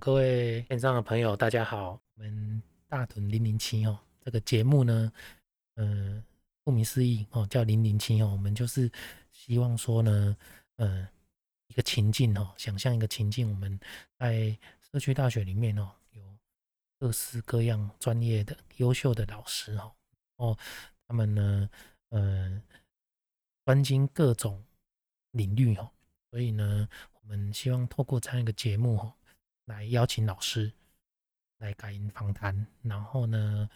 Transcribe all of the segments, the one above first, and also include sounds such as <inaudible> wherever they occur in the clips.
各位线上的朋友，大家好。我们大屯零零七哦，这个节目呢，嗯、呃，顾名思义哦，叫零零七哦，我们就是希望说呢，嗯、呃，一个情境哦，想象一个情境，我们在社区大学里面哦，有各式各样专业的优秀的老师哦，哦，他们呢，嗯、呃，专精各种领域哦，所以呢，我们希望透过这样一个节目哦。来邀请老师来感应访谈，然后呢，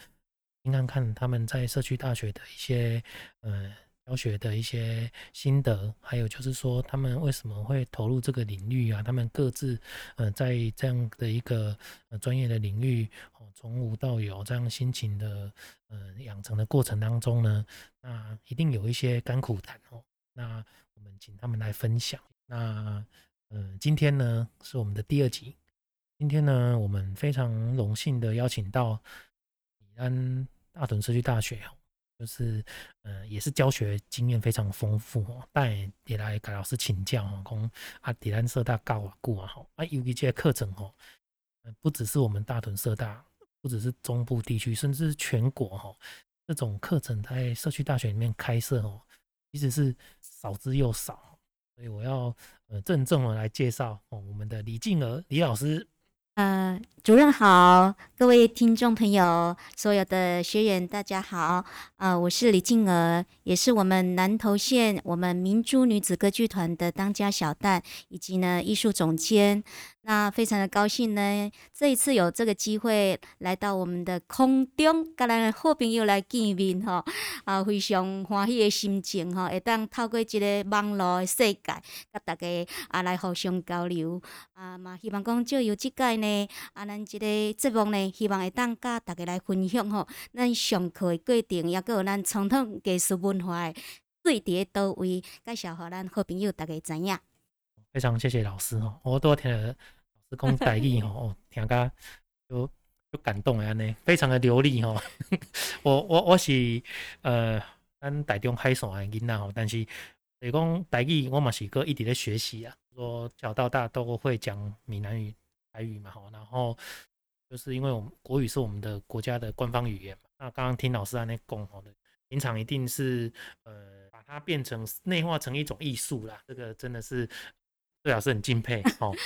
听看看他们在社区大学的一些呃教学的一些心得，还有就是说他们为什么会投入这个领域啊？他们各自呃在这样的一个呃专业的领域哦，从无到有这样辛勤的呃养成的过程当中呢，那一定有一些甘苦谈哦。那我们请他们来分享。那呃今天呢是我们的第二集。今天呢，我们非常荣幸的邀请到里安大屯社区大学，就是呃，也是教学经验非常丰富哦，但也来给老师请教哦，讲啊，里安社大教啊，顾啊，哈啊，尤其这些课程哦，不只是我们大屯社大，不只是中部地区，甚至是全国哈，这种课程在社区大学里面开设哦，其实是少之又少，所以我要呃郑重的来介绍哦，我们的李静儿李老师。呃，主任好，各位听众朋友，所有的学员大家好，呃，我是李静儿，也是我们南投县我们明珠女子歌剧团的当家小旦，以及呢艺术总监。那非常的高兴呢，这一次有这个机会来到我们的空中，跟咱的好朋友来见面吼，啊，非常欢喜的心情吼，会当透过这个网络的世界，跟大家啊来互相交流啊嘛，希望讲就有这届呢，啊，咱这个节目呢，希望会当跟大家来分享吼，咱上课的过程，也有咱传统艺术文化的对伫倒位，介绍互咱好朋友大家知影。非常谢谢老师哦，我都听了老师讲台语哦，听个就就感动了呢，非常的流利哦。<laughs> 我我我是呃，咱台中海线的囡仔哦，但是你讲台语，我嘛是个一直在学习啊。说小到大都会讲闽南语、台语嘛，吼，然后就是因为我们国语是我们的国家的官方语言嘛。那刚刚听老师在那讲吼的，平常一定是呃，把它变成内化成一种艺术啦，这个真的是。对老师很敬佩哦。<laughs>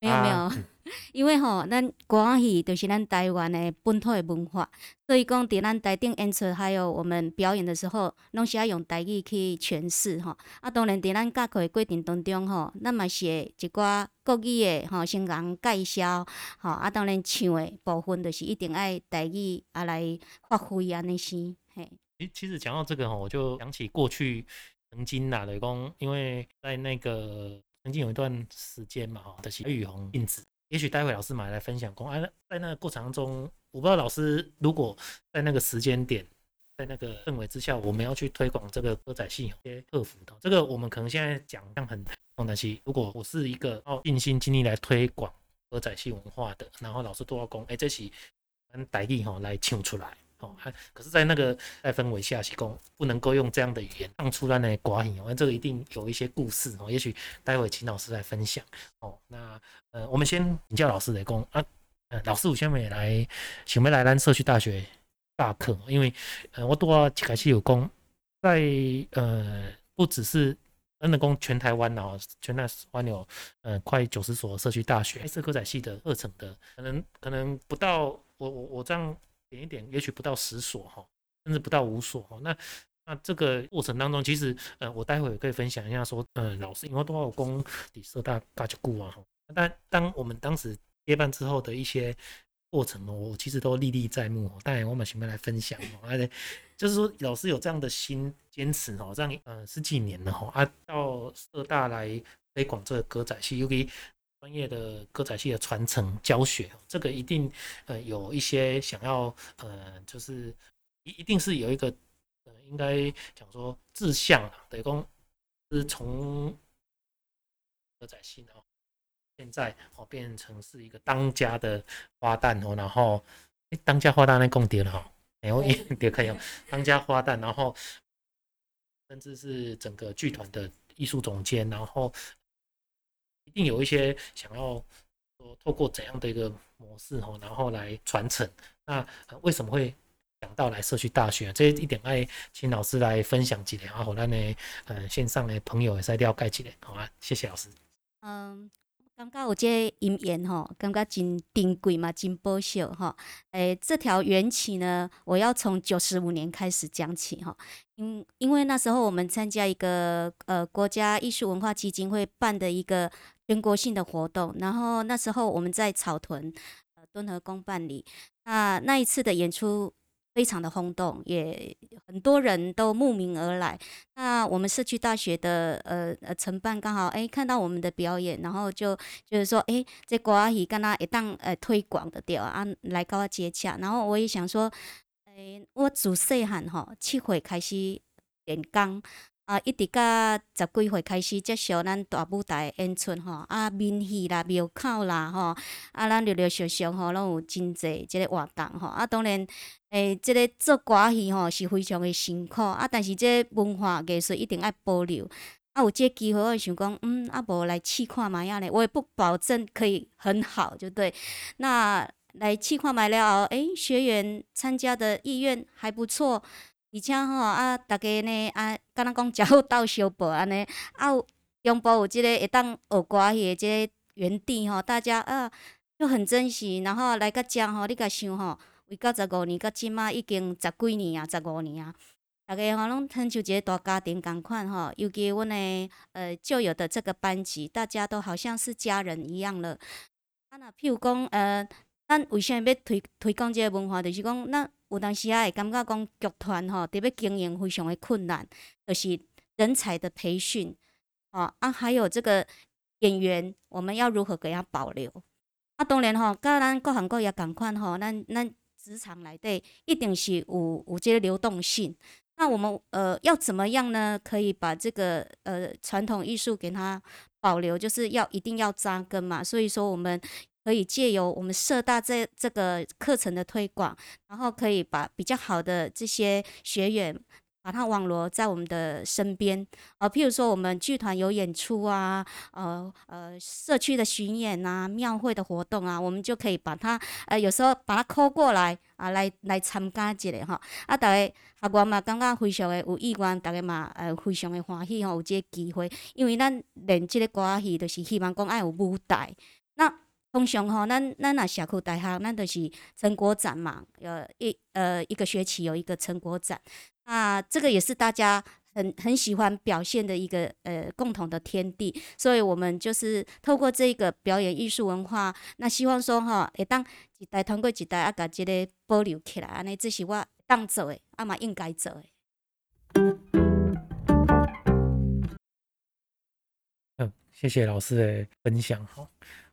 没有没有，啊、<laughs> 因为吼，咱歌仔戏就是咱台湾的本土的文化，所以讲在咱台顶演出，还有我们表演的时候，拢是要用台语去诠释吼。啊，当然在咱教课的过程当中吼，咱嘛是一寡国语的吼，先人介绍吼。啊，当然唱的部分就是一定爱台语啊来发挥啊那些嘿。其其实讲到这个吼，我就想起过去曾经啦，雷公，因为在那个。曾经有一段时间嘛，哈，的是雨红印子。也许待会老师买来分享，公啊，在那个过程中，我不知道老师如果在那个时间点，在那个氛围之下，我们要去推广这个歌仔戏，一些克服的这个，我们可能现在讲像很重的戏。如果我是一个要尽心尽力来推广歌仔戏文化的，然后老师都要讲，哎，这是很带力哈来唱出来。哦，还可是，在那个在氛围下，是讲不能够用这样的语言唱出来那寡语哦，这个一定有一些故事哦，也许待会请老师来分享哦。那呃，我们先请教老师来讲啊，呃，老师我先没来，想要来咱社区大学大课，因为呃，我都要开始有讲，在呃，不只是真的讲全台湾哦，全台湾有呃快九十所社区大学，社科仔系的二层的，可能可能不到我我我这样。点一点，也许不到十所哈，甚至不到五所哈。那那这个过程当中，其实呃，我待会也可以分享一下说，呃，老师因为都要供底社大嘎就顾啊哈。但当我们当时接班之后的一些过程哦，我其实都历历在目。当然我们前面来分享哦，而且就是说老师有这样的心坚持哦，这样呃十几年了哈，啊到社大来推广这个歌仔戏，尤其。专业的歌仔戏的传承教学，这个一定呃有一些想要呃，就是一一定是有一个呃，应该讲说志向啊，等于说是从歌仔戏呢，现在哦变成是一个当家的花旦哦，然后诶当家花旦那共点了哈，然后也可以用当家花旦，然后甚至是整个剧团的艺术总监，然后。一定有一些想要说透过怎样的一个模式哈，然后来传承。那为什么会想到来社区大学？这一点爱请老师来分享几点，啊，好，那呢呃线上的朋友也在了解几点，好吗？谢谢老师。嗯。感觉有这姻缘吼，感觉真珍贵嘛，真宝贵哈。诶，这条缘起呢，我要从九十五年开始讲起哈。因因为那时候我们参加一个呃国家艺术文化基金会办的一个全国性的活动，然后那时候我们在草屯呃敦和宫办理，那那一次的演出。非常的轰动，也很多人都慕名而来。那我们社区大学的呃呃承办刚好哎看到我们的表演，然后就就是说哎这歌仔戏跟他一旦呃推广的掉啊，来跟我接洽。然后我也想说，哎我自细汉吼七岁开始练钢。啊，一直到十几岁开始接受咱大舞台的演出吼，啊，面戏啦、庙口啦吼，啊，咱陆陆续续吼，拢有真济即个活动吼。啊，当然，诶、欸，即、这个做歌戏吼是非常的辛苦啊，但是这文化艺术一定爱保留。啊，有这个机会，我想讲，嗯，啊，无来试看觅下咧，我也不保证可以很好，就对。那来试看觅了后，诶、欸，学员参加的意愿还不错。而且吼啊，大家呢啊，敢若讲食好斗相报安尼啊，中部有即个会当学歌戏的即个园地吼，大家啊就很珍惜。然后来个讲吼，你甲想吼，为到十五年到即马已经十几年啊，十五年啊，大家吼拢亲像一个大家庭共款吼。尤其阮的呃旧有的这个班级，大家都好像是家人一样了。啊，那譬如讲呃，咱为啥要推推广这个文化？就是讲咱。有当时啊，会感觉讲剧团吼，特别经营非常的困难，就是人才的培训，哦啊，还有这个演员，我们要如何给他保留？啊，当然吼，甲咱各行各业共款吼，咱咱职场内底一定是有有这个流动性。那我们呃要怎么样呢？可以把这个呃传统艺术给他保留，就是要一定要扎根嘛。所以说我们。可以借由我们社大这这个课程的推广，然后可以把比较好的这些学员，把他网罗在我们的身边啊，譬如说我们剧团有演出啊，呃呃，社区的巡演啊，庙会的活动啊，我们就可以把他呃有时候把他 call 过来啊，来来参加一下哈。啊，大家学员嘛，感觉非常的有意愿，大家嘛呃非常的欢喜吼，有这个机会，因为咱练这个歌仔戏，就是希望讲爱有舞台。那通常吼，咱咱那社区大学，咱就是成果展嘛，呃一呃一个学期有一个成果展，啊，这个也是大家很很喜欢表现的一个呃共同的天地，所以我们就是透过这个表演艺术文化，那希望说哈，会当一代通过一代啊，把这个保留起来，安尼这是我当做的，啊嘛应该做的。嗯，谢谢老师的分享哈。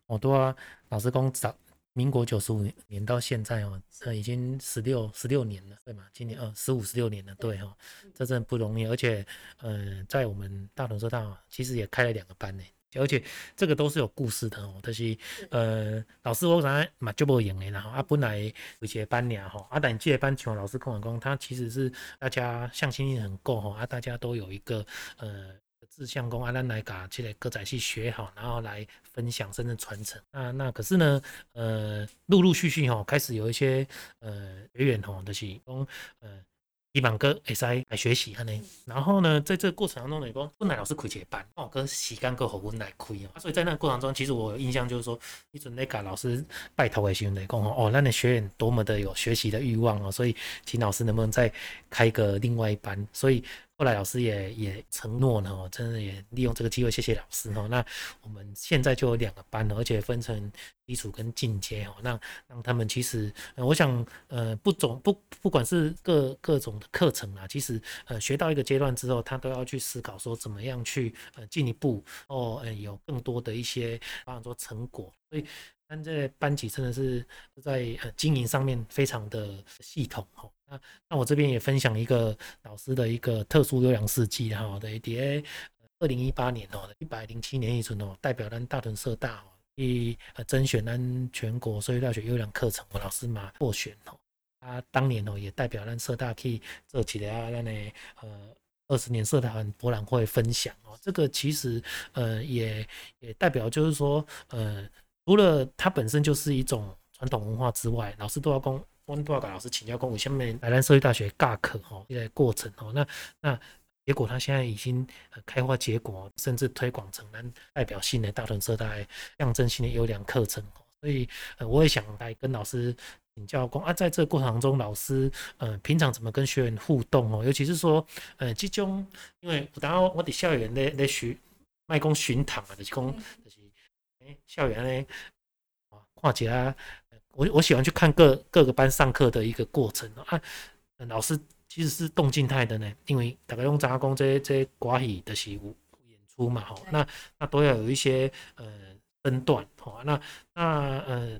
好多啊，老师讲早民国九十五年到现在哦，呃，已经十六十六年了，对吗？今年呃十五十六年了，对哈，这真的不容易。而且，呃，在我们大同社大其实也开了两个班呢，而且这个都是有故事的哦。就是呃，老师我刚才嘛就不赢的，然后啊本来有些班俩哈，啊但这些班像老师跟我讲，他其实是大家向心力很够哈，啊大家都有一个呃。志向工啊，咱来把这个歌仔戏学好，然后来分享甚至传承。那那可是呢，呃，陆陆续续哈，开始有一些呃学员吼，就是讲呃。基本哥会使来学习安尼，然后呢，在这个过程当中呢，讲本来老师开一个班，哦，跟时间够好，我来开哦，所以在那个过程中，其实我有印象就是说，你准备给老师拜托的时候来讲哦，那你学员多么的有学习的欲望哦，所以请老师能不能再开个另外一班？所以后来老师也也承诺呢，哦，真的也利用这个机会，谢谢老师哦。那我们现在就有两个班了，而且分成。基础跟进阶哦，那让他们其实，呃、我想，呃，不总不不管是各各种的课程啊，其实，呃，学到一个阶段之后，他都要去思考说怎么样去呃进一步哦，呃，有更多的一些，比方说成果。所以，但这班级真的是在呃经营上面非常的系统哈。那那我这边也分享一个老师的一个特殊优良事迹哈的，A D A 二零一八年哦，一百零七年以前哦，代表咱大屯社大哦。去呃甄选咱全国社区大学优良课程，我老师嘛获选哦。他当年哦也代表咱社大去做起了咱的呃二十年社团博览会分享哦。这个其实呃也也代表就是说呃。除了它本身就是一种传统文化之外，老师都要跟我都要跟老师请教，讲为什么台南社区大学尬课哈，一个过程哦，那那结果他现在已经开花结果，甚至推广成南代表性的大屯社大象征性的优良课程，所以呃，我也想来跟老师请教过啊，在这个过程中，老师呃平常怎么跟学员互动哦，尤其是说呃这种，因为有当我的校园咧咧学卖讲巡堂啊，就是讲就是诶校园呢啊看起来。我我喜欢去看各各个班上课的一个过程啊，老师其实是动静态的呢，因为大概用杂工这些这些寡语的习武演出嘛，吼，那那都要有一些呃分段，吼，那那呃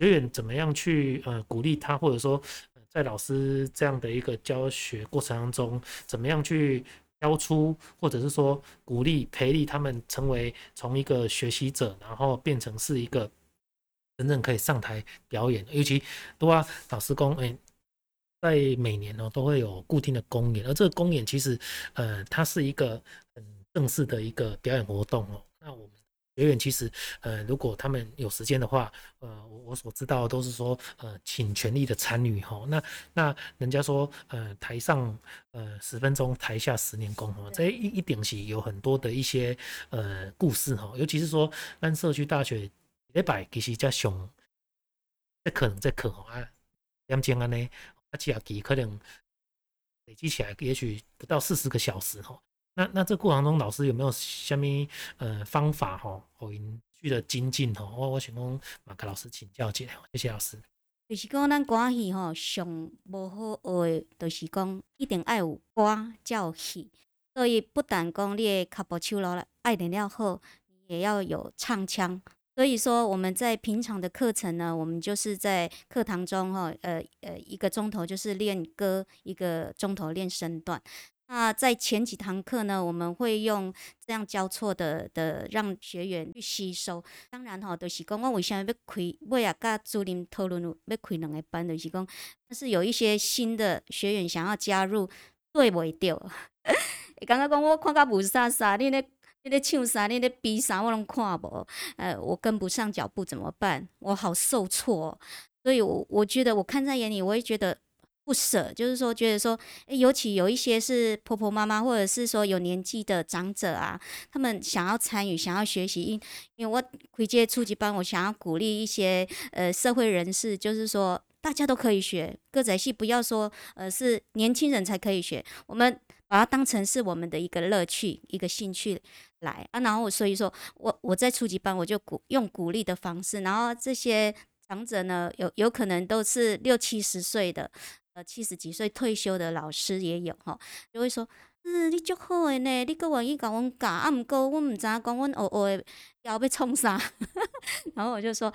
学员怎么样去呃鼓励他，或者说在老师这样的一个教学过程当中，怎么样去教出，或者是说鼓励培力他们成为从一个学习者，然后变成是一个。真正可以上台表演，尤其多啊，老师公哎，在每年呢都会有固定的公演，而这个公演其实呃，它是一个很正式的一个表演活动哦。那我们学员其实呃，如果他们有时间的话，呃，我所知道的都是说呃，请全力的参与哈。那那人家说呃，台上呃十分钟，台下十年功哈，这一一定是有很多的一些呃故事哈，尤其是说咱社区大学。礼拜其实才上，这可能这课啊，点钟安尼，啊，几啊几可能累积起来，也许不到四十个小时哈。那那这过程中，老师有没有什么呃方法哈，后续的精进哈？我我想讲，马克老师请教一下，谢谢老师。就是讲咱歌戏吼，上无好学的，就是讲一定爱有歌叫戏，所以不但讲你的脚步手了爱练了好，也要有唱腔。所以说，我们在平常的课程呢，我们就是在课堂中哈，呃呃，一个钟头就是练歌，一个钟头练身段。那在前几堂课呢，我们会用这样交错的的让学员去吸收。当然哈，就是讲我为什么要开，我也跟主任讨论要开两个班，就是讲，但是有一些新的学员想要加入，对不对？<laughs> 刚刚讲我看到无啥啥，你呢？你咧唱啥？你咧比啥？我拢看无。呃，我跟不上脚步怎么办？我好受挫，所以我我觉得我看在眼里，我也觉得不舍。就是说，觉得说，欸，尤其有一些是婆婆妈妈，或者是说有年纪的长者啊，他们想要参与，想要学习。因因为我回接初级班，我想要鼓励一些呃社会人士，就是说大家都可以学歌仔戏，不要说呃是年轻人才可以学，我们把它当成是我们的一个乐趣，一个兴趣。来啊，然后所以说我我在初级班我就鼓用鼓励的方式，然后这些长者呢，有有可能都是六七十岁的，呃七十几岁退休的老师也有哈，就会说，嗯，你足好诶呢，你个愿意教阮教，啊毋过阮毋知影讲阮学学的要要创啥，<laughs> 然后我就说。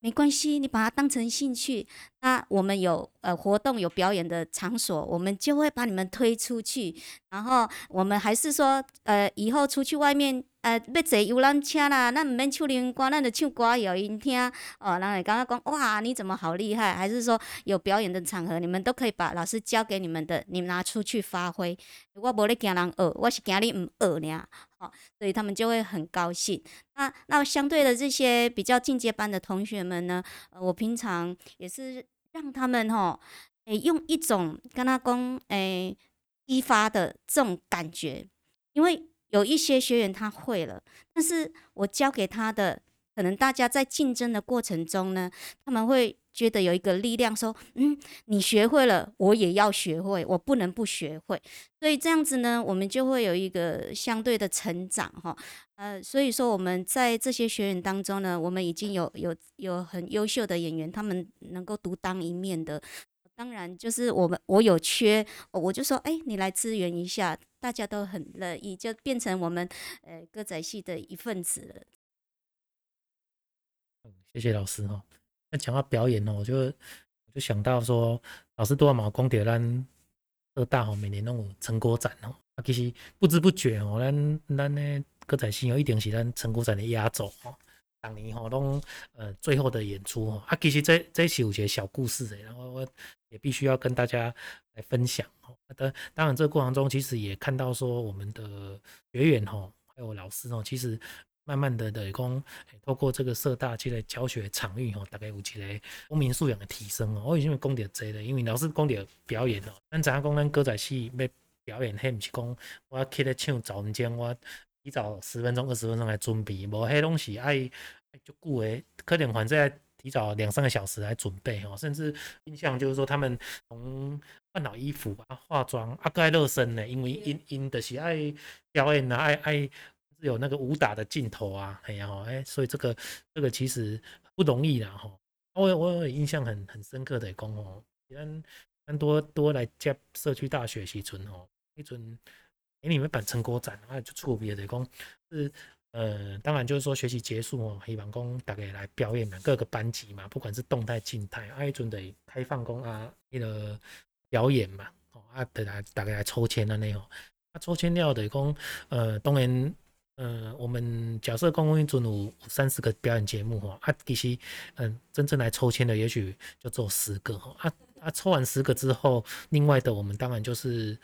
没关系，你把它当成兴趣。那我们有呃活动有表演的场所，我们就会把你们推出去。然后我们还是说，呃，以后出去外面。呃，要坐游览车啦，咱毋免唱联歌，咱就唱歌谣因听。哦，然后刚刚讲，哇，你怎么好厉害？还是说有表演的场合，你们都可以把老师教给你们的，你们拿出去发挥。我无咧惊人学，我是惊你唔学呢。哦，所以他们就会很高兴。那那相对的这些比较进阶班的同学们呢，呃，我平常也是让他们吼，诶、用一种跟他讲，诶、欸，激发的这种感觉，因为。有一些学员他会了，但是我教给他的，可能大家在竞争的过程中呢，他们会觉得有一个力量说，嗯，你学会了，我也要学会，我不能不学会。所以这样子呢，我们就会有一个相对的成长哈。呃，所以说我们在这些学员当中呢，我们已经有有有很优秀的演员，他们能够独当一面的。当然，就是我们我有缺，我就说，哎、你来支援一下，大家都很乐意，就变成我们呃歌仔戏的一份子了。嗯，谢谢老师哈。那讲到表演呢，我就我就想到说，老师多嘛光碟咱二大吼，每年都有成果展哦。啊，其实不知不觉哦，咱咱呢歌仔戏有一定是咱成果展的压轴哦。当年吼，拢呃最后的演出哈，啊，其实这这是有些小故事的，然后我也必须要跟大家来分享哈。当当然，这个过程中其实也看到说，我们的学员吼，还有老师哦，其实慢慢的的讲，透过这个社大这个教学场域吼，大概有一个公民素养的提升哦。我以前讲到这个，因为老师讲到表演哦，咱怎样讲咱歌仔戏要表演，迄毋是讲我起来唱早文间，我提早十分钟、二十分钟来准备，无迄东西爱爱足久诶，可能反正提早两三个小时来准备哦，甚至印象就是说他们从换好衣服啊、化妆啊、该热身呢，因为因因的是爱表演啊，爱爱有那个武打的镜头啊，哎呀，哎，所以这个这个其实不容易啦哈。我我有印象很很深刻的讲哦，咱咱多多来接社区大学时阵哦，一阵给你们办成果展啊，就出别的讲是。呃，当然就是说学习结束哦，希望讲大家来表演嘛，各个班级嘛，不管是动态、静态，啊，一阵的开放工啊，那个表演嘛，哦啊，大家大概来抽签啊那种，啊抽签料的讲，呃，当然，呃，我们假设公共一阵有三十个表演节目哈，啊，其实，嗯、真正来抽签的也许就只有十个哈，啊啊，抽完十个之后，另外的我们当然就是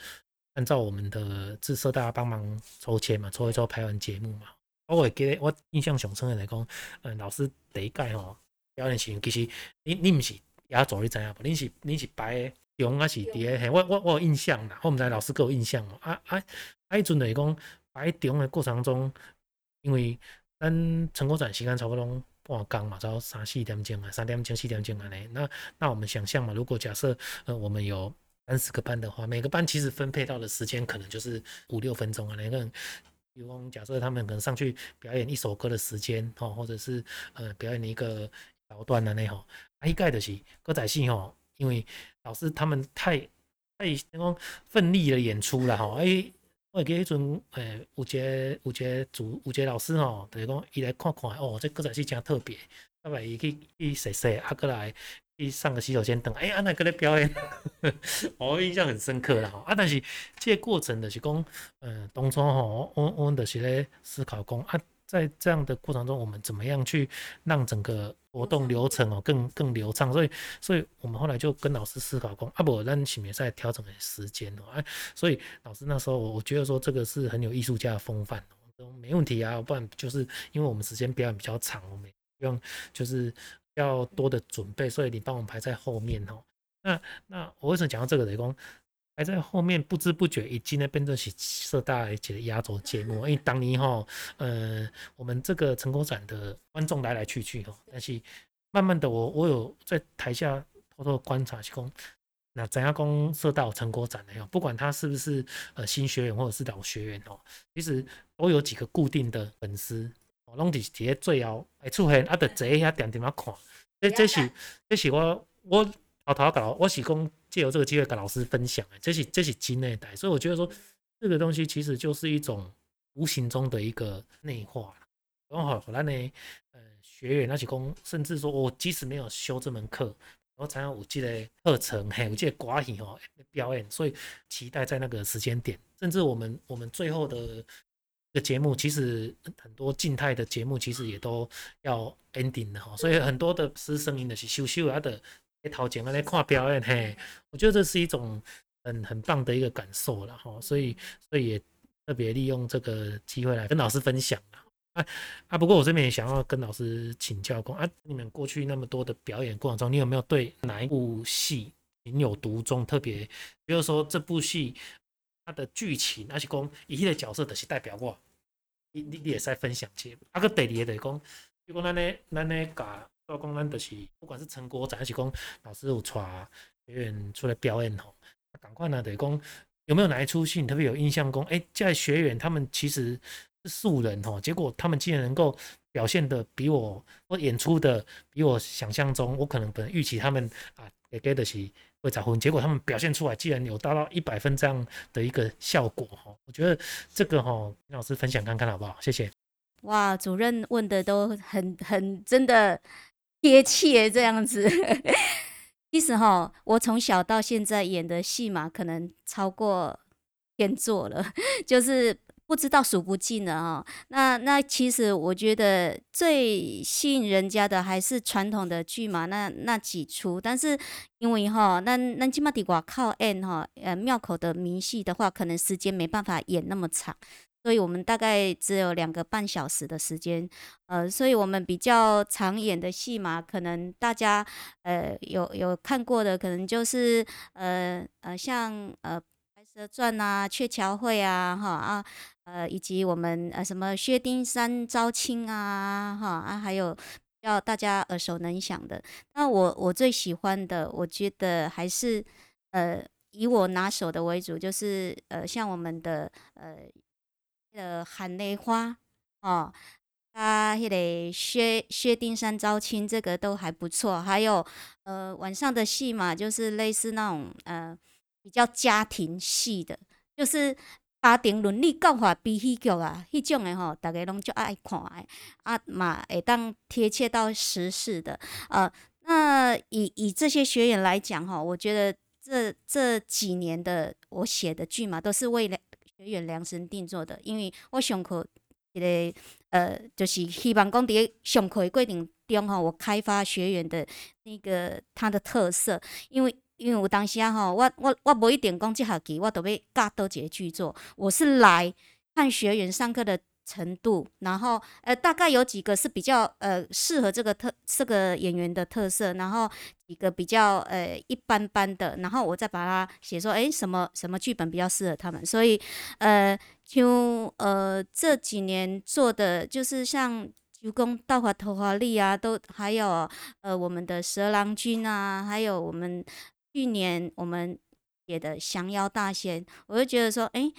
按照我们的自设大家帮忙抽签嘛，抽一抽拍完节目嘛。我会记得，我印象上深的来讲，嗯，老师第一届吼表演时，其实你你唔是压轴，你知影不？你是你是排中还是伫个？我我我有印象啦，我唔知老师给我印象哦。啊啊啊！迄阵来讲排中的过程中，因为咱成果展时间差不多半工嘛，到三四点钟啊，三点钟四点钟安尼。那那我们想象嘛，如果假设呃我们有三十个班的话，每个班其实分配到的时间可能就是五六分钟啊，那个人。比如讲，假设他们可能上去表演一首歌的时间，哦，或者是呃表演一个桥段的那种，一概的是歌仔戏哦，因为老师他们太太那种奋力的演出了哈，哎，我记得一阵，呃，有节有节主有节老师哦，就是讲伊来看看，哦，这歌仔戏真特别，他把伊去去洗洗，啊，过来。去上个洗手间等，哎、欸，安那个咧表演，<laughs> 我印象很深刻啦。啊，但是这个过程的是讲，嗯，当初吼，我我们的是咧思考讲啊，在这样的过程中，我们怎么样去让整个活动流程哦更更流畅？所以，所以我们后来就跟老师思考讲，啊，不，咱是不是在调整时间哦？哎，所以老师那时候，我觉得说这个是很有艺术家的风范，都没问题啊。不然就是因为我们时间表演比较长，我们用就是。要多的准备，所以你帮我们排在后面哦。那那我为什么讲到这个？雷公排在后面，不知不觉已经呢变成是社大一节的压轴节目。因为当年哈，呃，我们这个成果展的观众来来去去哈，但是慢慢的我我有在台下偷偷观察，说那怎样讲社大成果展的哟，不管他是不是呃新学员或者是老学员哦，其实都有几个固定的粉丝。拢伫伫咧最后会出现，啊，<laughs> 得坐遐点点啊看。这这是这是我我偷偷搞，我是讲借由这个机会跟老师分享的，这是这是真的代。所以我觉得说，这个东西其实就是一种无形中的一个内化。然后后来呢，呃，学员那些讲，甚至说我即使没有修这门课，我才有这个课程，还有这个歌戏哦表演，所以期待在那个时间点，甚至我们我们最后的。的节目其实很多静态的节目其实也都要 ending 的哈，所以很多的师生音的是秀秀啊的在头前啊来看表演嘿，我觉得这是一种很很棒的一个感受了哈，所以所以也特别利用这个机会来跟老师分享啊啊，不过我这边也想要跟老师请教过啊，你们过去那么多的表演过程中，你有没有对哪一部戏情有独钟？特别比如说这部戏。他的剧情，而是讲伊个角色就是代表我，你你你也在分享节目。啊，个第二个就是讲，如果咱呢咱呢甲，说讲咱就是，不管是成果展还是讲老师有带学员出来表演吼，赶快呢就是讲有没有哪一出戏你特别有印象？讲哎，这些学员他们其实是素人吼，结果他们竟然能够表现的比我，我演出的比我想象中，我可能本预期他们啊也给的是。会找婚，结果他们表现出来，竟然有达到一百分这样的一个效果哈，我觉得这个哈，老师分享看看好不好？谢谢。哇，主任问的都很很真的贴切这样子。<laughs> 其实哈，我从小到现在演的戏码可能超过天座了，<laughs> 就是。不知道数不尽了啊，那那其实我觉得最吸引人家的还是传统的剧嘛，那那几出。但是因为哈，那那起码得外靠演哈，呃庙口的名戏的话，可能时间没办法演那么长。所以我们大概只有两个半小时的时间，呃，所以我们比较常演的戏嘛，可能大家呃有有看过的，可能就是呃呃像呃《蛇传》啊，《鹊桥会》啊，哈啊呃以及我们呃什么薛丁山招亲啊，哈啊还有要大家耳熟能详的。那我我最喜欢的，我觉得还是呃以我拿手的为主，就是呃像我们的呃。呃，喊雷花哦，啊，那个薛薛丁山招亲，这个都还不错。还有呃，晚上的戏嘛，就是类似那种呃比较家庭系的，就是家庭伦理教化比戏剧啊，迄种的吼，大家拢就爱看的啊嘛，会当贴切到时事的。呃，那以以这些学员来讲哈，我觉得这这几年的我写的剧嘛，都是为了。学员量身定做的，因为我上课一个呃，就是希望讲伫上课的过程中吼，我开发学员的那个他的特色，因为因为有当时啊吼，我我我无一定讲这学期我都要教多几个剧作，我是来看学员上课的。程度，然后呃，大概有几个是比较呃适合这个特这个演员的特色，然后几个比较呃一般般的，然后我再把它写说，哎，什么什么剧本比较适合他们，所以呃，就呃这几年做的就是像《九宫斗法桃花力》啊，都还有呃我们的《蛇郎君》啊，还有我们去年我们写的《降妖大仙》，我就觉得说，哎。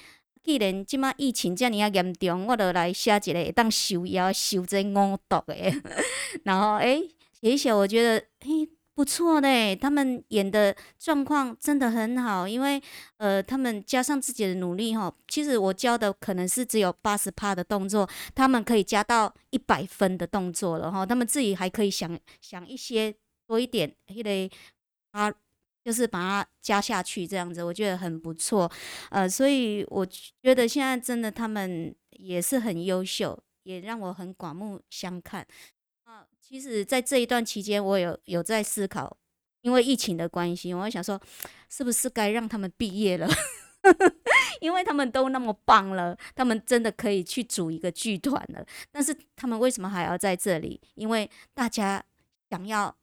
既然即马疫情遮尔啊严重，我就来写一个当收妖、收这五毒的。<laughs> 然后诶，写一写，我觉得诶不错嘞。他们演的状况真的很好，因为呃，他们加上自己的努力哈。其实我教的可能是只有八十趴的动作，他们可以加到一百分的动作了哈。他们自己还可以想想一些多一点，迄个啊。就是把它加下去，这样子我觉得很不错，呃，所以我觉得现在真的他们也是很优秀，也让我很刮目相看。啊，其实，在这一段期间，我有有在思考，因为疫情的关系，我想说，是不是该让他们毕业了？<laughs> 因为他们都那么棒了，他们真的可以去组一个剧团了。但是他们为什么还要在这里？因为大家想要。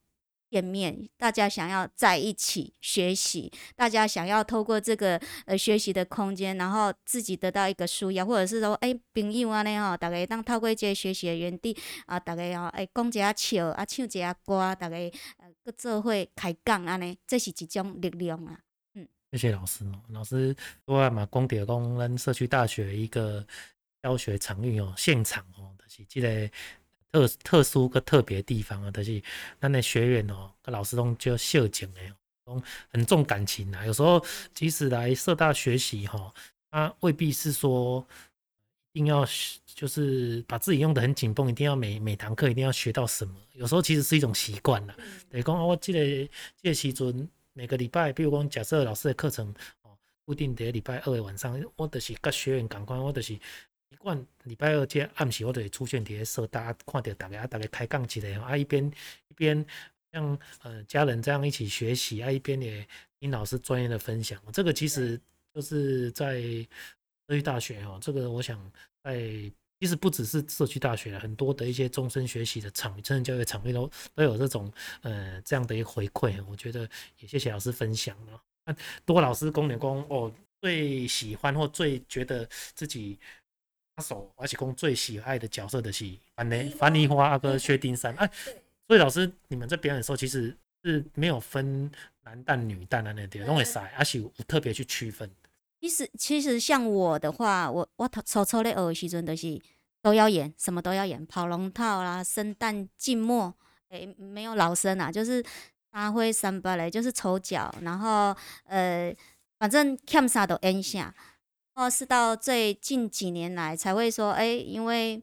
见面，大家想要在一起学习，大家想要透过这个呃学习的空间，然后自己得到一个舒压，或者是说，哎、朋友啊，呢吼，大家当透过这个学习的园地啊，大家哦，哎，讲一下笑啊，唱一下歌，大家呃，各做会开讲安尼，这是一种力量啊。嗯，谢谢老师哦，老师多爱嘛，光碟工人社区大学一个教学场域哦，现场哦，就是这个。特特殊个特别地方啊，就是咱的学员哦，跟老师都就秀景的，都很重感情啊。有时候即使来社大学习哈，他未必是说一定要就是把自己用得很紧绷，一定要每每堂课一定要学到什么。有时候其实是一种习惯啦。等于讲我记得记得时阵每个礼拜，比如讲假设老师的课程哦，固定在礼拜二的晚上，我就是跟学员赶快，我就是。习惯礼拜二即暗时，我就会出现在社大，看到大家大家开讲起来啊，一边一边像呃家人这样一起学习啊，一边也听老师专业的分享。这个其实就是在社区大学哦，这个我想在其实不只是社区大学，很多的一些终身学习的场域、成人教育场域都都有这种呃这样的一个回馈。我觉得也谢谢老师分享了。那多老师公点工哦，最喜欢或最觉得自己。他手，而且公最喜爱的角色的戏，范呢，樊梨花阿哥薛丁山，哎，所以老师你们在表演的时候，其实是没有分男旦女旦的那点，都会塞，而且特别去区分。其实其实像我的话，我我初初咧学的时阵，都是都要演，什么都要演，跑龙套啦，生旦净末，哎、欸，没有老生啊，就是阿辉三八嘞，就是丑角，然后呃，反正欠啥都演下。哦，是到最近几年来才会说，哎，因为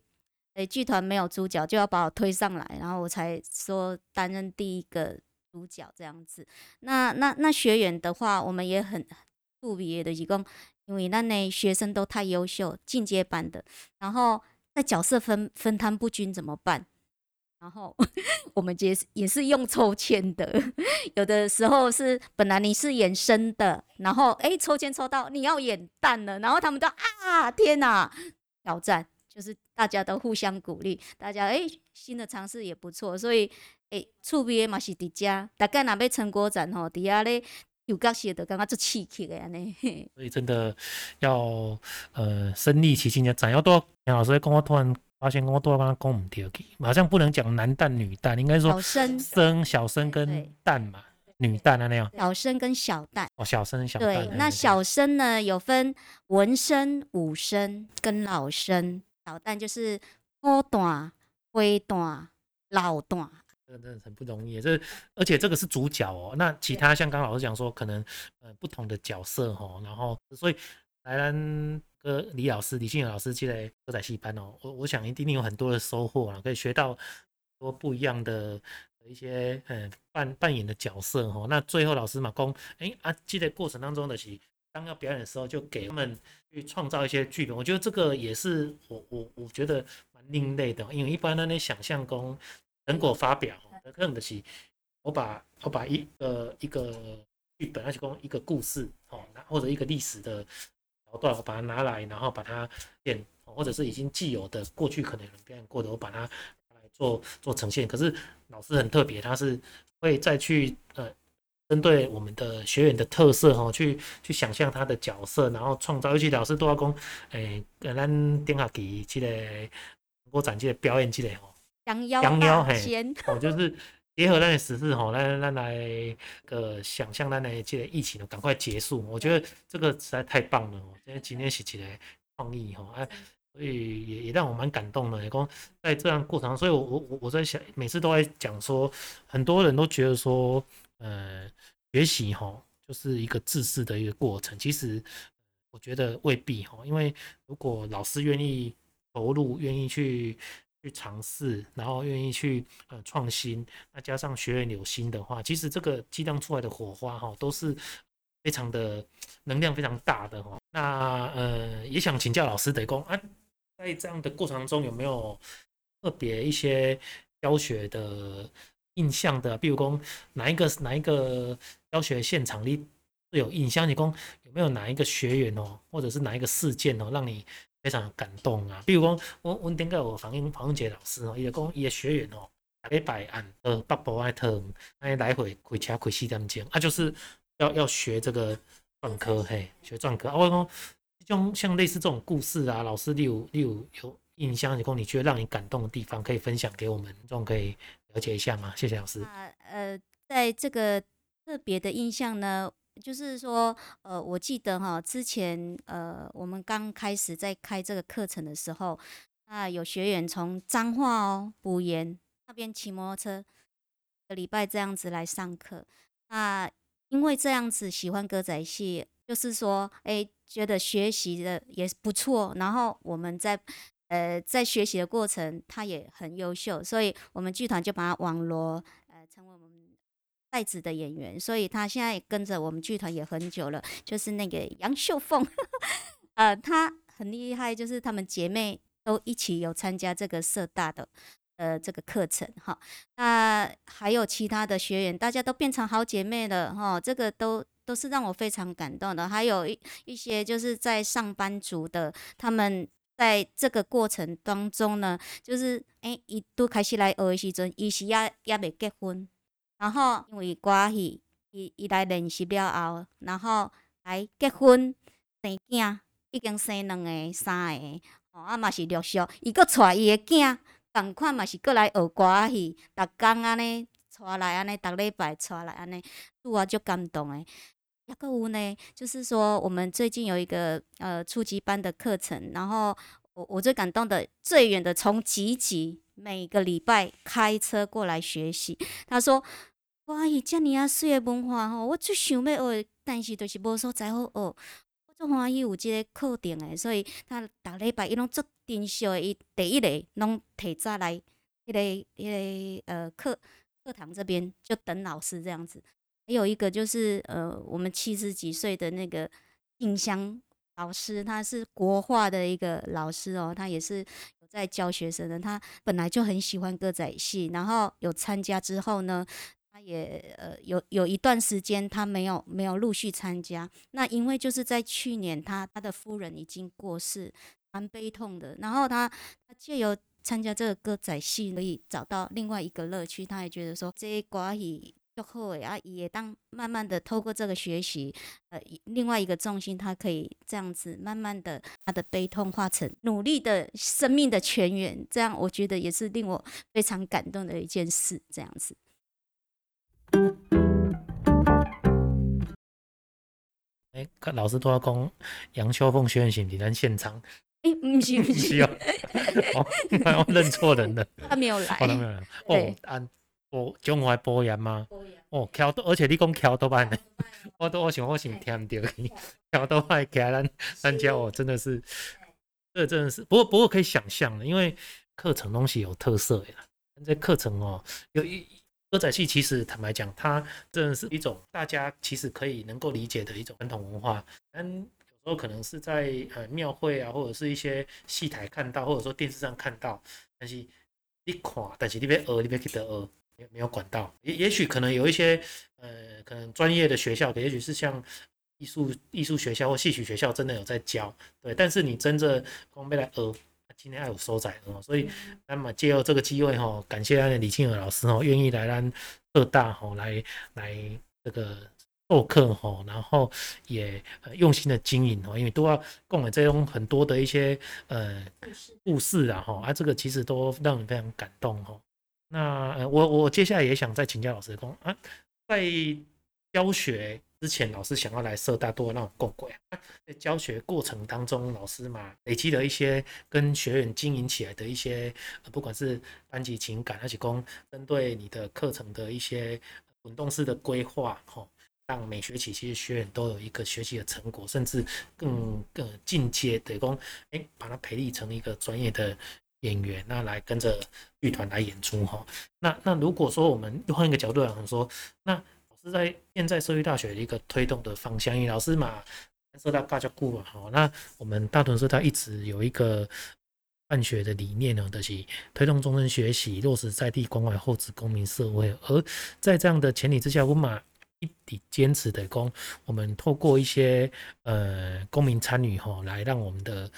哎剧团没有主角，就要把我推上来，然后我才说担任第一个主角这样子。那那那学员的话，我们也很特别的，一共因为那那学生都太优秀，进阶班的，然后在角色分分摊不均怎么办？然后 <laughs> 我们也是也是用抽签的，<laughs> 有的时候是本来你是演生的，然后哎抽签抽到你要演旦了，然后他们都啊天哪，挑战，就是大家都互相鼓励，大家哎、新的尝试也不错，所以哎厝边嘛是伫家，大概若要成果展吼，底下咧有角色的，感觉做刺激的安尼。所以真的要呃身历其境的展，要多杨老师讲，我突然发现我都要帮他讲唔对去，好像不能讲男旦女旦，应该说小生生小生跟旦嘛。女旦啊，那样小生跟小旦哦，小生小蛋。对，那小生呢有分文生、武生跟老生，老旦就是高段、灰段、老段。这个真的很不容易，这而且这个是主角哦。那其他像刚刚老师讲说，可能呃不同的角色哦，然后所以来兰哥李老师、李静老师进来歌仔戏班哦，我我想一定有很多的收获啊，可以学到多不一样的。一些嗯扮扮演的角色哈，那最后老师嘛讲，哎、啊，记得过程当中的是当要表演的时候，就给他们去创造一些剧本。我觉得这个也是我我我觉得蛮另类的，因为一般的那想象工成果发表，可能的是我把我把一个一个剧本，而且讲一个故事哦，或者一个历史的桥段，我把它拿来，然后把它变，或者是已经既有的过去可能有人表演过的，我把它来。做做呈现，可是老师很特别，他是会再去呃，针对我们的学员的特色哈，去去想象他的角色，然后创造。尤其老师都要讲，诶，跟咱顶下期这个我展这个表演这个吼，降妖大仙，哦，就是结合那个时事吼，来来来个想象，咱的这个疫情赶快结束。我觉得这个实在太棒了哦，因为今天是一个创意哈，哎。所以也也让我蛮感动的，也讲在这样过程，所以我我我我在想，每次都在讲说，很多人都觉得说，呃，学习哈就是一个自私的一个过程，其实我觉得未必吼，因为如果老师愿意投入，愿意去去尝试，然后愿意去呃创新，那加上学员有心的话，其实这个激荡出来的火花哈都是非常的能量非常大的哈。那呃也想请教老师的讲啊。在这样的过程中，有没有特别一些教学的印象的？比如说哪一个哪一个教学现场你有印象？你说有没有哪一个学员哦，或者是哪一个事件哦，让你非常感动啊？比如说我我点个我黄英黄英杰老师哦，也讲一个学员哦，大礼拜按呃北部爱特哎来回开车开四点钟，啊就是要要学这个篆刻嘿，学篆刻啊我讲。像像类似这种故事啊，老师你有你有有印象，你说你觉得让你感动的地方，可以分享给我们，这种可以了解一下吗？谢谢老师。啊、呃，在这个特别的印象呢，就是说，呃，我记得哈，之前呃，我们刚开始在开这个课程的时候，啊，有学员从彰化哦，埔盐那边骑摩托车，个礼拜这样子来上课，啊，因为这样子喜欢歌仔戏。就是说，哎、觉得学习的也不错，然后我们在，呃，在学习的过程，他也很优秀，所以我们剧团就把他网罗，带子的演员，所以他现在跟着我们剧团也很久了。就是那个杨秀凤，<laughs> 呃，她很厉害，就是她们姐妹都一起有参加这个社大的，呃，这个课程哈。那还有其他的学员，大家都变成好姐妹了哈，这个都。都是让我非常感动的，还有一一些就是在上班族的，他们在这个过程当中呢，就是诶，一都开始来学的时阵，伊是也也未结婚，然后因为关系，伊伊来练习了后，然后来结婚生囝，已经生两个、三个，哦，啊嘛是陆续，伊搁带伊的囝，同款嘛是搁来学歌戏，逐工安尼带来安尼，逐礼拜带来安尼，拄啊足感动诶。那个屋呢，就是说我们最近有一个呃初级班的课程，然后我我最感动的最远的从集集每个礼拜开车过来学习。他说：“哇，伊遮尔啊水的文化吼，我最想要学，但是就是无所在好学。我最欢喜有这个课程诶，所以他逐礼拜伊拢做珍惜诶，伊第一个拢提早来迄、那个迄、个呃课课堂这边就等老师这样子。”还有一个就是，呃，我们七十几岁的那个静香老师，他是国画的一个老师哦，他也是有在教学生的。他本来就很喜欢歌仔戏，然后有参加之后呢，也呃有有一段时间他没有没有陆续参加。那因为就是在去年他他的夫人已经过世，蛮悲痛的。然后他他借由参加这个歌仔戏，可以找到另外一个乐趣。他也觉得说，这些歌戏就好诶啊，也当慢慢的透过这个学习，呃，另外一个重心，他可以这样子慢慢的，他的悲痛化成努力的生命的泉源。这样我觉得也是令我非常感动的一件事。这样子。哎、欸，老师都要讲杨秋凤学员是不是在现场？哎、欸，不是 <laughs> 不是哦，<laughs> 哦，我认错人了，<laughs> 他没有来，哦，他没有来。哦，按哦，中华播音吗？哦，桥都，而且你讲桥都办的，我都我想我想听到你桥都办给咱咱家哦，真的是，这真的是，不过不过可以想象的，因为课程东西有特色呀，这课程哦有一。歌仔戏其实坦白讲，它真的是一种大家其实可以能够理解的一种传统文化。但有时候可能是在呃庙会啊，或者是一些戏台看到，或者说电视上看到，但是你看，但是你别讹，你别去得讹，没没有管道。也也许可能有一些呃，可能专业的学校，也许是像艺术艺术学校或戏曲学校，真的有在教。对，但是你真正光被来学。今天还有收载哦，所以那么借由这个机会哈，感谢咱李庆娥老师哦，愿意来咱社大哈来来这个授课哈，然后也用心的经营哦，因为都要供了这种很多的一些呃故事啊哈，啊这个其实都让人非常感动哈。那我我接下来也想再请教老师说啊，在教学。之前老师想要来社大多那种共轨啊，在教学过程当中，老师嘛累积了一些跟学员经营起来的一些，不管是班级情感，还是说针对你的课程的一些滚动式的规划，吼，让每学期其实学员都有一个学习的成果，甚至更更进阶的说，哎，把它培育成一个专业的演员，那来跟着剧团来演出，哈，那那如果说我们换一个角度来说，那是在现在社会大学的一个推动的方向，因为老师嘛，社大大家顾嘛，好，那我们大屯社大一直有一个办学的理念呢，就是推动终身学习，落实在地关怀厚植公民社会。而在这样的前提之下，我们一直坚持的讲，我们透过一些呃公民参与哈，来让我们的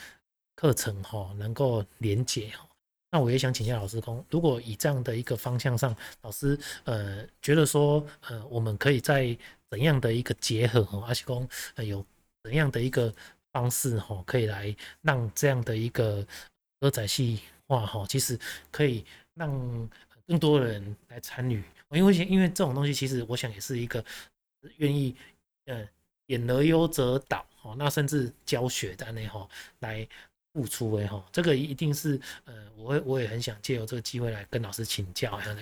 课程哈能够连结哈。那我也想请教老师公，如果以这样的一个方向上，老师呃觉得说呃我们可以在怎样的一个结合哈，阿西公呃有怎样的一个方式哈，可以来让这样的一个歌仔戏化哈，其实可以让更多人来参与，因为因为这种东西其实我想也是一个愿意呃演而优则导哦，那甚至教学在内哈来。付出诶哈，这个一定是呃，我我也很想借由这个机会来跟老师请教一下。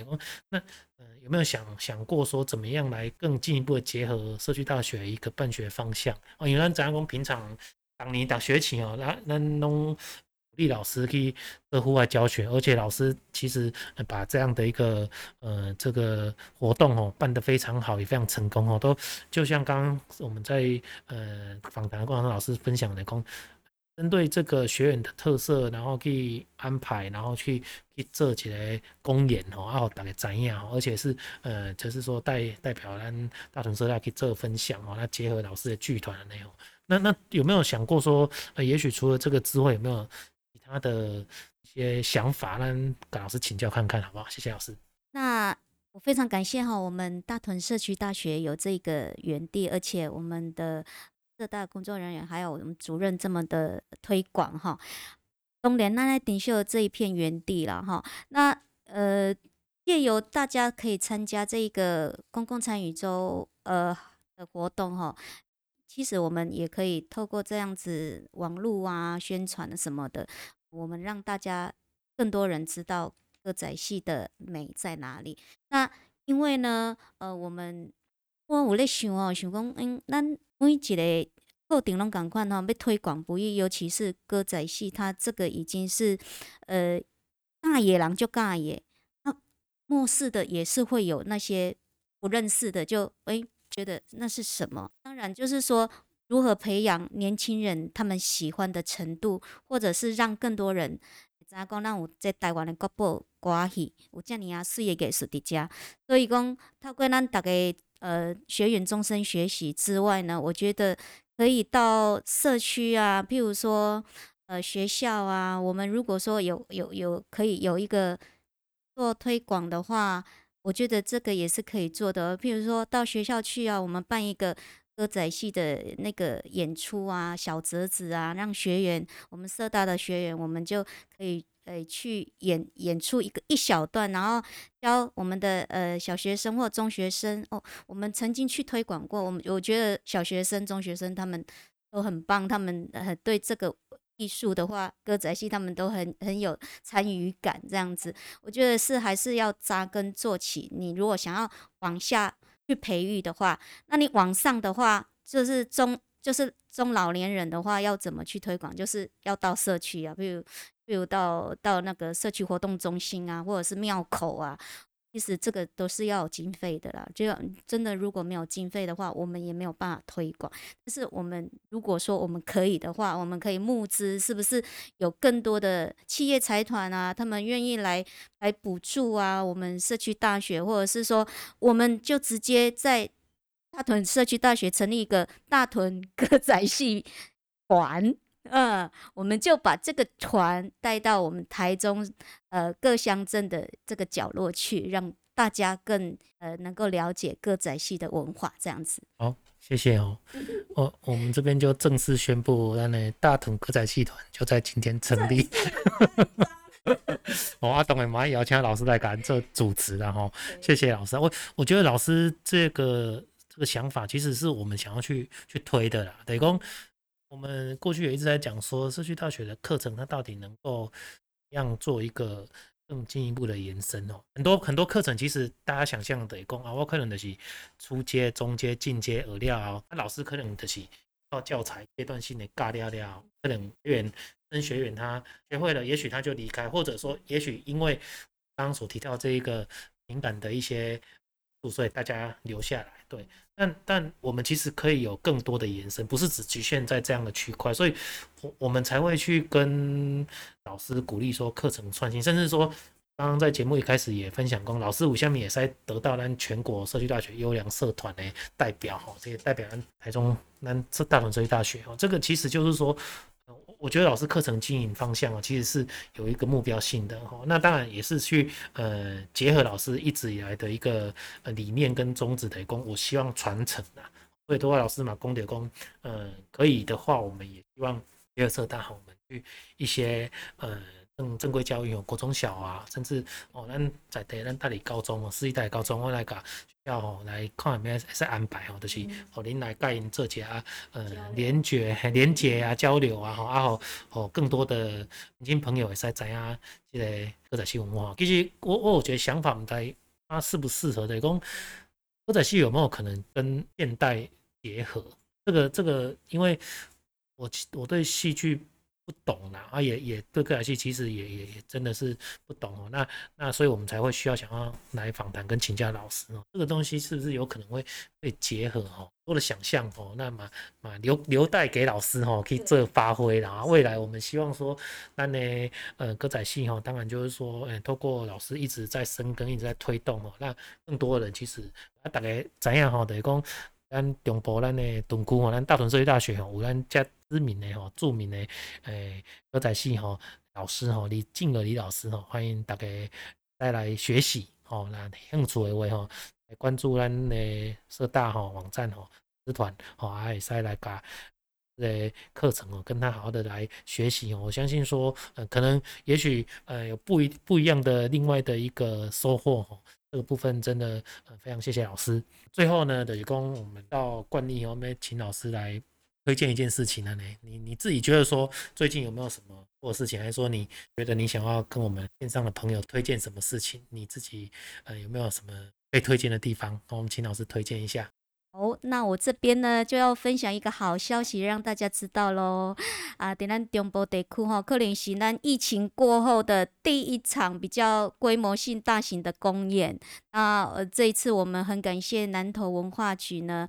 那呃有没有想想过说怎么样来更进一步的结合社区大学一个办学方向哦？因为咱咱讲平常当年打学期哦，那那弄鼓励老师去做户外教学，而且老师其实把这样的一个呃这个活动哦办得非常好，也非常成功哦。都就像刚刚我们在呃访谈过程中老师分享的讲。针对这个学员的特色，然后去安排，然后去去做起来公演哦，然后大家怎样，而且是呃，就是说代代表咱大屯社大去做分享哦，那结合老师的剧团的内容，那那有没有想过说，呃，也许除了这个之外，有没有其他的一些想法，让跟老师请教看看，好不好？谢谢老师。那我非常感谢哈，我们大屯社区大学有这个园地，而且我们的。社大工作人员还有我们主任这么的推广哈，东联那那顶秀这一片园地了哈，那呃借由大家可以参加这一个公共参与周呃的活动哈，其实我们也可以透过这样子网络啊宣传什么的，我们让大家更多人知道歌仔戏的美在哪里。那因为呢呃我们我有在想哦，想讲嗯咱。每一个课程拢共款吼，要推广不易，尤其是歌仔戏，它这个已经是呃大野狼就大野，那末世的也是会有那些不认识的，就哎、欸、觉得那是什么？当然就是说如何培养年轻人他们喜欢的程度，或者是让更多人知影讲，咱有在台湾的国宝歌戏有这样啊水的艺术伫遮，所以讲透过咱大家。呃，学员终身学习之外呢，我觉得可以到社区啊，譬如说，呃学校啊，我们如果说有有有可以有一个做推广的话，我觉得这个也是可以做的。譬如说到学校去啊，我们办一个歌仔戏的那个演出啊，小折子啊，让学员，我们社大的学员，我们就可以。呃，去演演出一个一小段，然后教我们的呃小学生或中学生哦。我们曾经去推广过，我们我觉得小学生、中学生他们都很棒，他们呃对这个艺术的话，歌仔戏他们都很很有参与感。这样子，我觉得是还是要扎根做起。你如果想要往下去培育的话，那你往上的话，就是中就是中老年人的话，要怎么去推广？就是要到社区啊，比如。比如到到那个社区活动中心啊，或者是庙口啊，其实这个都是要有经费的啦。就真的如果没有经费的话，我们也没有办法推广。但是我们如果说我们可以的话，我们可以募资，是不是有更多的企业财团啊，他们愿意来来补助啊？我们社区大学，或者是说，我们就直接在大屯社区大学成立一个大屯歌仔戏团。嗯，我们就把这个团带到我们台中呃各乡镇的这个角落去，让大家更呃能够了解歌仔戏的文化，这样子。好，谢谢哦。我我们这边就正式宣布，那呢大屯歌仔戏团就在今天成立。我阿董也蛮邀请老师来赶这主持的哈，谢谢老师。我我觉得老师这个的想法，其实是我们想要去去推的啦，等于说。我们过去也一直在讲说，社区大学的课程它到底能够让做一个更进一步的延伸哦。很多很多课程其实大家想象的，讲啊，我可能的是初阶、中阶、进阶而了，那老师可能的是靠教材阶段性的尬掉掉，可能学员跟学员他学会了，也许他就离开，或者说也许因为刚刚所提到这一个敏感的一些。所以大家留下来，对，但但我们其实可以有更多的延伸，不是只局限在这样的区块，所以，我我们才会去跟老师鼓励说课程创新，甚至说刚刚在节目一开始也分享过，老师我下面也是得到咱全国社区大学优良社团的代表哈，这些代表咱台中南大同社区大学哦，这个其实就是说。我觉得老师课程经营方向啊，其实是有一个目标性的哈。那当然也是去呃结合老师一直以来的一个呃理念跟宗旨的功，我希望传承啊。所以多位老师嘛，功德功，呃，可以的话，我们也希望第二社大好，我们去一些呃。正正规教育哦，国中小啊，甚至哦，咱在地咱大理高中哦，私立大理高中，我来个学校哦，来看有没有在安排吼，就是哦，您来带领这家呃联结联结啊，交流啊，吼啊吼哦，更多的年轻朋友也在知啊，这个歌仔戏文化。其实我我有觉得想法不太，它适不适合的，讲歌仔戏有没有可能跟现代结合？这个这个，因为我我对戏剧。不懂啦，啊也也对歌仔戏其实也也也真的是不懂哦。那那所以我们才会需要想要来访谈跟请教老师哦。这个东西是不是有可能会被结合哦？多的想象哦，那么嘛留留待给老师哦，可以做发挥啦。未来我们希望说，那呢呃歌仔戏哦，当然就是说，呃透过老师一直在深耕，一直在推动哦，那更多的人其实啊大概怎样哈？等于讲咱中部咱的屯区吼，咱大屯社区大学吼，有咱家。知名的哈，著名的诶歌仔戏哈老师哈李静儿李老师哈，欢迎大家再来学习哈，那兴趣的话哈，来关注咱的社大哈网站哈，师团哈，也可以来搞这课程哦，跟他好好的来学习哦。我相信说，呃，可能也许呃有不一不一样的另外的一个收获哈。这个部分真的呃非常谢谢老师。最后呢，等于讲我们到惯例我们请老师来。推荐一件事情了呢？你你自己觉得说最近有没有什么做事情，还是说你觉得你想要跟我们线上的朋友推荐什么事情？你自己呃有没有什么被推荐的地方？那我们请老师推荐一下。哦，那我这边呢就要分享一个好消息让大家知道喽。啊，在咱中部地区哈，可能是咱疫情过后的第一场比较规模性大型的公演。那呃这一次我们很感谢南投文化局呢。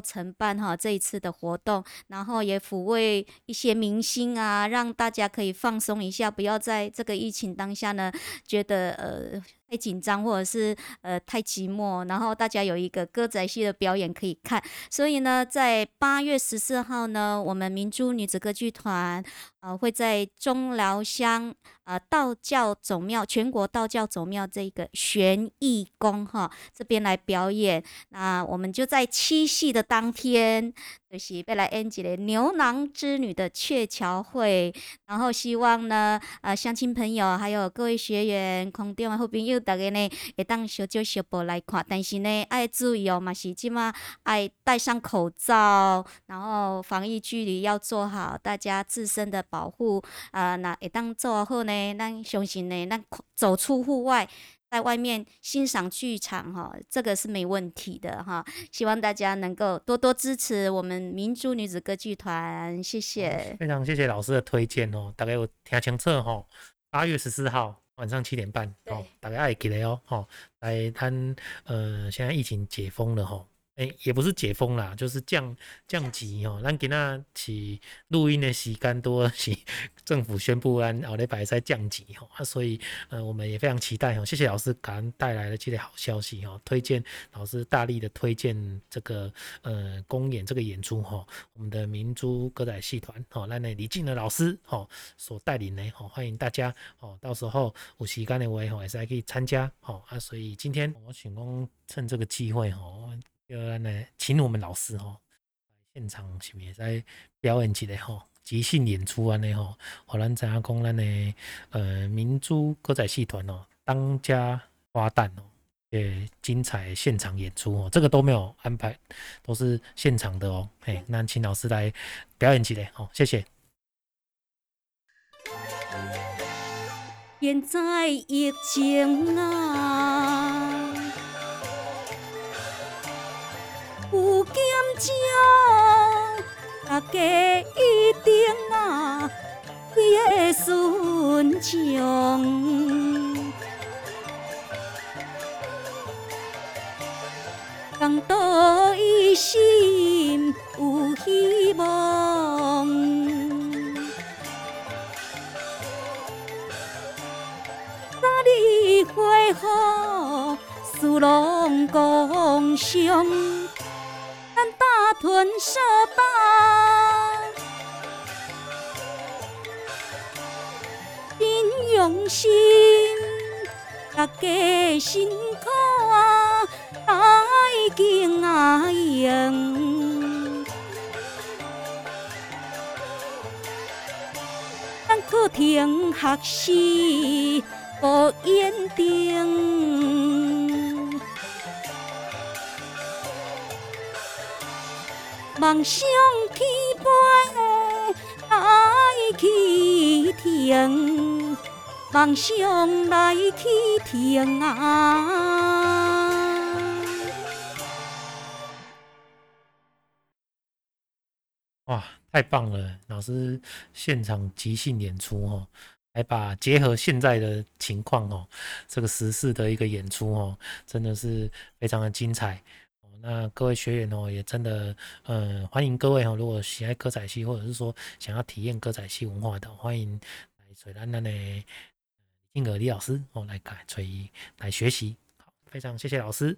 承办哈这一次的活动，然后也抚慰一些明星啊，让大家可以放松一下，不要在这个疫情当下呢，觉得呃。太紧张，或者是呃太寂寞，然后大家有一个歌仔戏的表演可以看，所以呢，在八月十四号呢，我们明珠女子歌剧团呃会在中寮乡呃道教总庙全国道教总庙这个玄义宫哈这边来表演，那我们就在七夕的当天。就是要来演一个牛郎织女的鹊桥会，然后希望呢，呃，乡亲朋友还有各位学员、空中的好朋友，大家呢会当小酒小报来看，但是呢，爱注意哦，嘛是即马爱戴上口罩，然后防疫距离要做好，大家自身的保护，呃，那会当做好呢，咱相信呢，咱走出户外。在外面欣赏剧场，哈，这个是没问题的，哈。希望大家能够多多支持我们明珠女子歌剧团，谢谢。非常谢谢老师的推荐哦，大概有听清楚哈。八月十四号晚上七点半，哦，大家爱记得哦，哈，来看，呃，现在疫情解封了哈。哎、也不是解封啦，就是降降级哦。咱给那起录音的时间多是 <laughs> 政府宣布按后礼拜在降级哈，啊，所以呃我们也非常期待哦。谢谢老师感恩带来的这个好消息哦，推荐老师大力的推荐这个呃公演这个演出哈，我们的明珠歌仔戏团哦，那那李静的老师哦所带领的哦，欢迎大家哦，到时候有时间的话也是还可以参加哦啊，所以今天我想讲趁这个机会哈。呃，呢，请我们老师哈，现场是不是在表演一个哦即兴演出安尼哈，和咱知影讲咱的呃明珠歌仔戏团哦，当家花旦哦，诶精彩现场演出哦，这个都没有安排，都是现场的哦，嘿，那请老师来表演一个好，谢谢。现在疫情啊。减少，大家一定啊会顺从。共度一心有希望，三里花好，四龙共赏。大屯社大，真用心，大家辛苦啊，爱敬爱用，咱课程学习不言定。梦想起飞，爱去天，梦想来去天啊！哇，太棒了！老师现场即兴演出哦，还把结合现在的情况哦，这个时事的一个演出哦，真的是非常的精彩。那各位学员哦，也真的，嗯，欢迎各位哦，如果喜爱歌仔戏，或者是说想要体验歌仔戏文化的，欢迎来水兰兰的李静儿李老师哦，来改锤来学习。好，非常谢谢老师。